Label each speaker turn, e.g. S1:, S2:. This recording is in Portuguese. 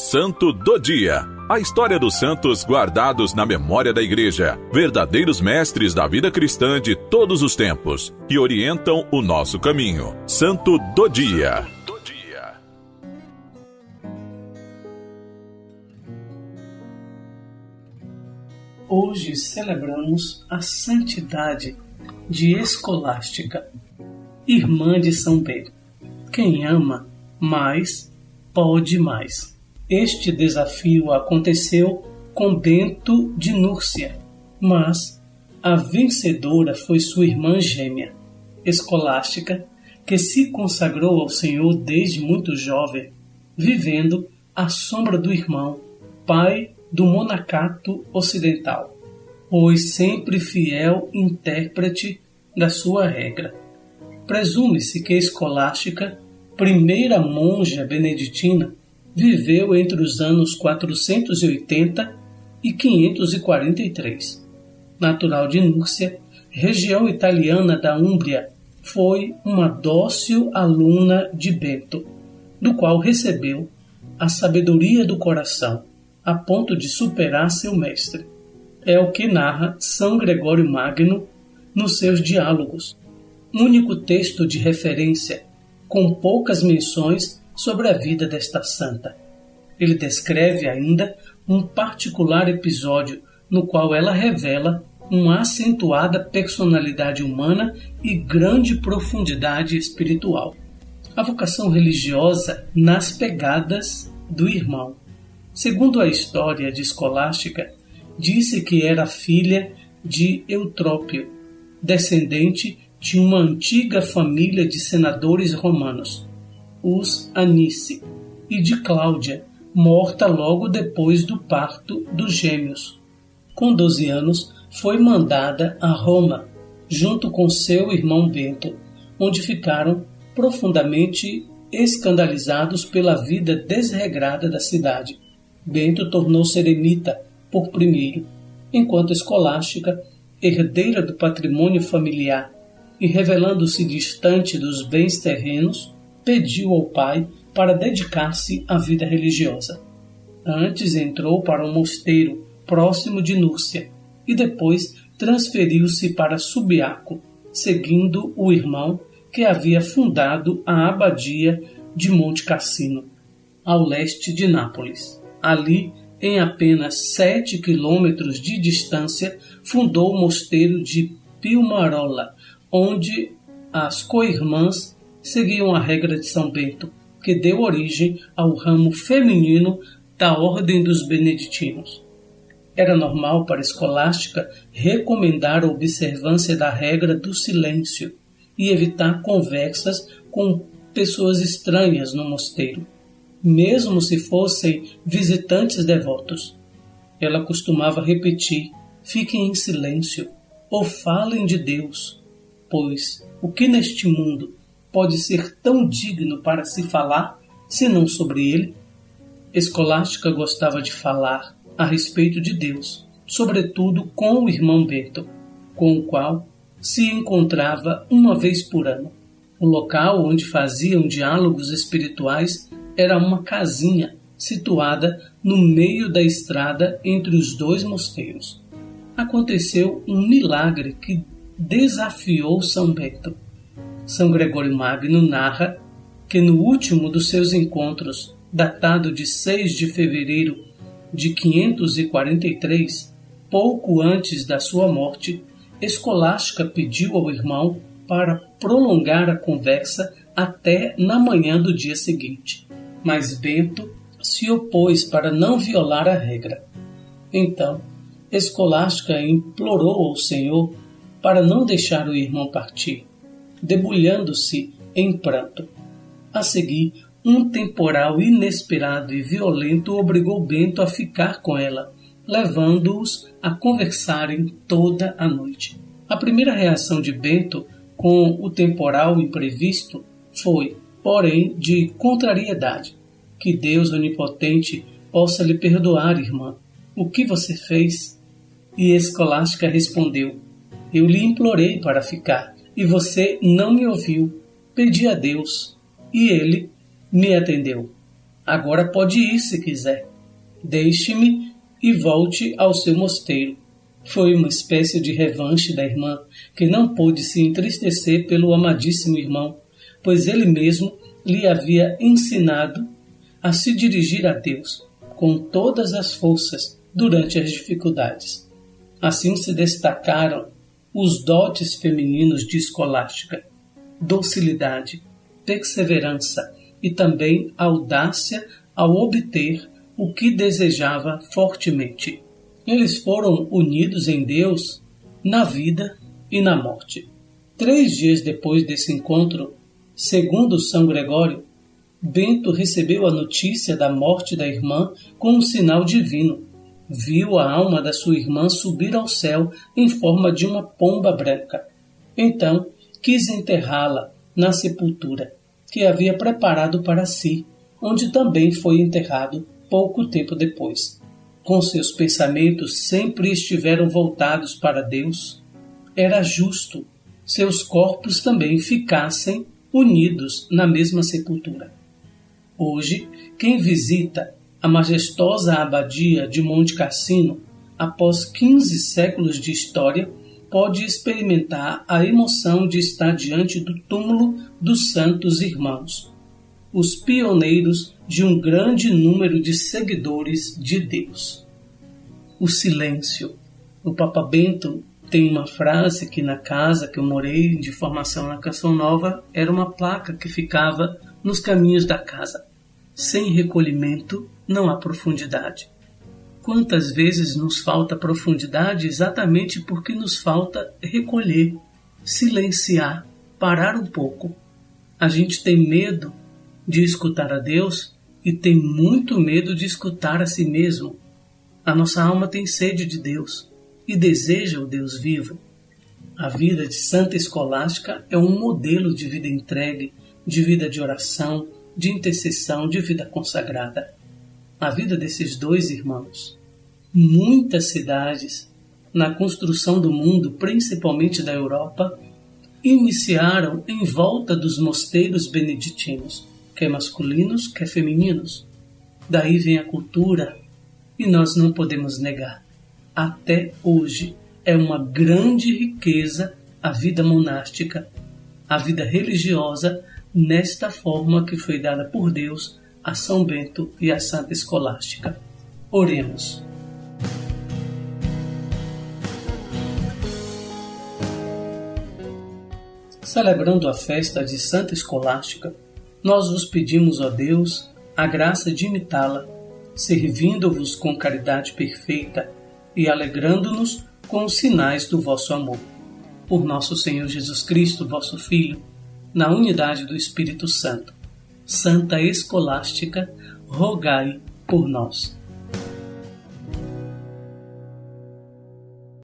S1: Santo do Dia. A história dos santos guardados na memória da Igreja, verdadeiros mestres da vida cristã de todos os tempos, que orientam o nosso caminho. Santo do Dia.
S2: Hoje celebramos a santidade de Escolástica, irmã de São Pedro. Quem ama mais, pode mais. Este desafio aconteceu com Bento de Núrcia, mas a vencedora foi sua irmã gêmea, Escolástica, que se consagrou ao Senhor desde muito jovem, vivendo à sombra do irmão, pai do monacato ocidental, pois sempre fiel intérprete da sua regra. Presume-se que Escolástica, primeira monja beneditina, viveu entre os anos 480 e 543. Natural de Núrcia, região italiana da Úmbria, foi uma dócil aluna de Bento, do qual recebeu a sabedoria do coração, a ponto de superar seu mestre. É o que narra São Gregório Magno nos seus diálogos, único texto de referência, com poucas menções sobre a vida desta santa. Ele descreve ainda um particular episódio no qual ela revela uma acentuada personalidade humana e grande profundidade espiritual. A vocação religiosa nas pegadas do irmão. Segundo a história de Escolástica, disse que era filha de Eutrópio, descendente de uma antiga família de senadores romanos os Anice, e de Cláudia, morta logo depois do parto dos gêmeos. Com 12 anos, foi mandada a Roma, junto com seu irmão Bento, onde ficaram profundamente escandalizados pela vida desregrada da cidade. Bento tornou-se eremita por primeiro, enquanto escolástica, herdeira do patrimônio familiar e revelando-se distante dos bens terrenos, pediu ao pai para dedicar-se à vida religiosa. Antes entrou para um mosteiro próximo de Núrcia e depois transferiu-se para Subiaco, seguindo o irmão que havia fundado a abadia de Monte Cassino, ao leste de Nápoles. Ali, em apenas sete quilômetros de distância, fundou o mosteiro de Pilmarola, onde as co-irmãs seguiam a regra de São Bento, que deu origem ao ramo feminino da Ordem dos Beneditinos. Era normal para a escolástica recomendar a observância da regra do silêncio e evitar conversas com pessoas estranhas no mosteiro, mesmo se fossem visitantes devotos. Ela costumava repetir: fiquem em silêncio ou falem de Deus, pois o que neste mundo pode ser tão digno para se falar, senão sobre ele? Escolástica gostava de falar a respeito de Deus, sobretudo com o irmão Bento, com o qual se encontrava uma vez por ano. O local onde faziam diálogos espirituais era uma casinha situada no meio da estrada entre os dois mosteiros. Aconteceu um milagre que desafiou São Bento. São Gregório Magno narra que no último dos seus encontros, datado de 6 de fevereiro de 543, pouco antes da sua morte, Escolástica pediu ao irmão para prolongar a conversa até na manhã do dia seguinte. Mas Bento se opôs para não violar a regra. Então, Escolástica implorou ao Senhor para não deixar o irmão partir debulhando-se em pranto. A seguir, um temporal inesperado e violento obrigou Bento a ficar com ela, levando-os a conversarem toda a noite. A primeira reação de Bento com o temporal imprevisto foi, porém, de contrariedade. Que Deus onipotente possa lhe perdoar, irmã. O que você fez? E Escolástica respondeu: Eu lhe implorei para ficar e você não me ouviu. Pedi a Deus e ele me atendeu. Agora pode ir se quiser. Deixe-me e volte ao seu mosteiro. Foi uma espécie de revanche da irmã, que não pôde se entristecer pelo amadíssimo irmão, pois ele mesmo lhe havia ensinado a se dirigir a Deus com todas as forças durante as dificuldades. Assim se destacaram os dotes femininos de escolástica, docilidade, perseverança e também audácia ao obter o que desejava fortemente. Eles foram unidos em Deus na vida e na morte. Três dias depois desse encontro, segundo São Gregório, Bento recebeu a notícia da morte da irmã com um sinal divino. Viu a alma da sua irmã subir ao céu em forma de uma pomba branca. Então quis enterrá-la na sepultura que havia preparado para si, onde também foi enterrado pouco tempo depois. Com seus pensamentos sempre estiveram voltados para Deus. Era justo seus corpos também ficassem unidos na mesma sepultura. Hoje, quem visita a majestosa abadia de Monte Cassino, após 15 séculos de história, pode experimentar a emoção de estar diante do túmulo dos santos irmãos, os pioneiros de um grande número de seguidores de Deus. O silêncio. O Papa Bento tem uma frase que na casa que eu morei de formação na Canção Nova era uma placa que ficava nos caminhos da casa. Sem recolhimento não há profundidade. Quantas vezes nos falta profundidade exatamente porque nos falta recolher, silenciar, parar um pouco. A gente tem medo de escutar a Deus e tem muito medo de escutar a si mesmo. A nossa alma tem sede de Deus e deseja o Deus vivo. A vida de Santa Escolástica é um modelo de vida entregue, de vida de oração, de intercessão, de vida consagrada. A vida desses dois irmãos. Muitas cidades, na construção do mundo, principalmente da Europa, iniciaram em volta dos mosteiros beneditinos, quer masculinos, quer femininos. Daí vem a cultura, e nós não podemos negar. Até hoje é uma grande riqueza a vida monástica, a vida religiosa nesta forma que foi dada por Deus a São Bento e a Santa Escolástica. Oremos. Celebrando a festa de Santa Escolástica, nós vos pedimos, ó Deus, a graça de imitá-la, servindo-vos com caridade perfeita e alegrando-nos com os sinais do vosso amor. Por nosso Senhor Jesus Cristo, vosso Filho, na unidade do Espírito Santo. Santa Escolástica, rogai por nós.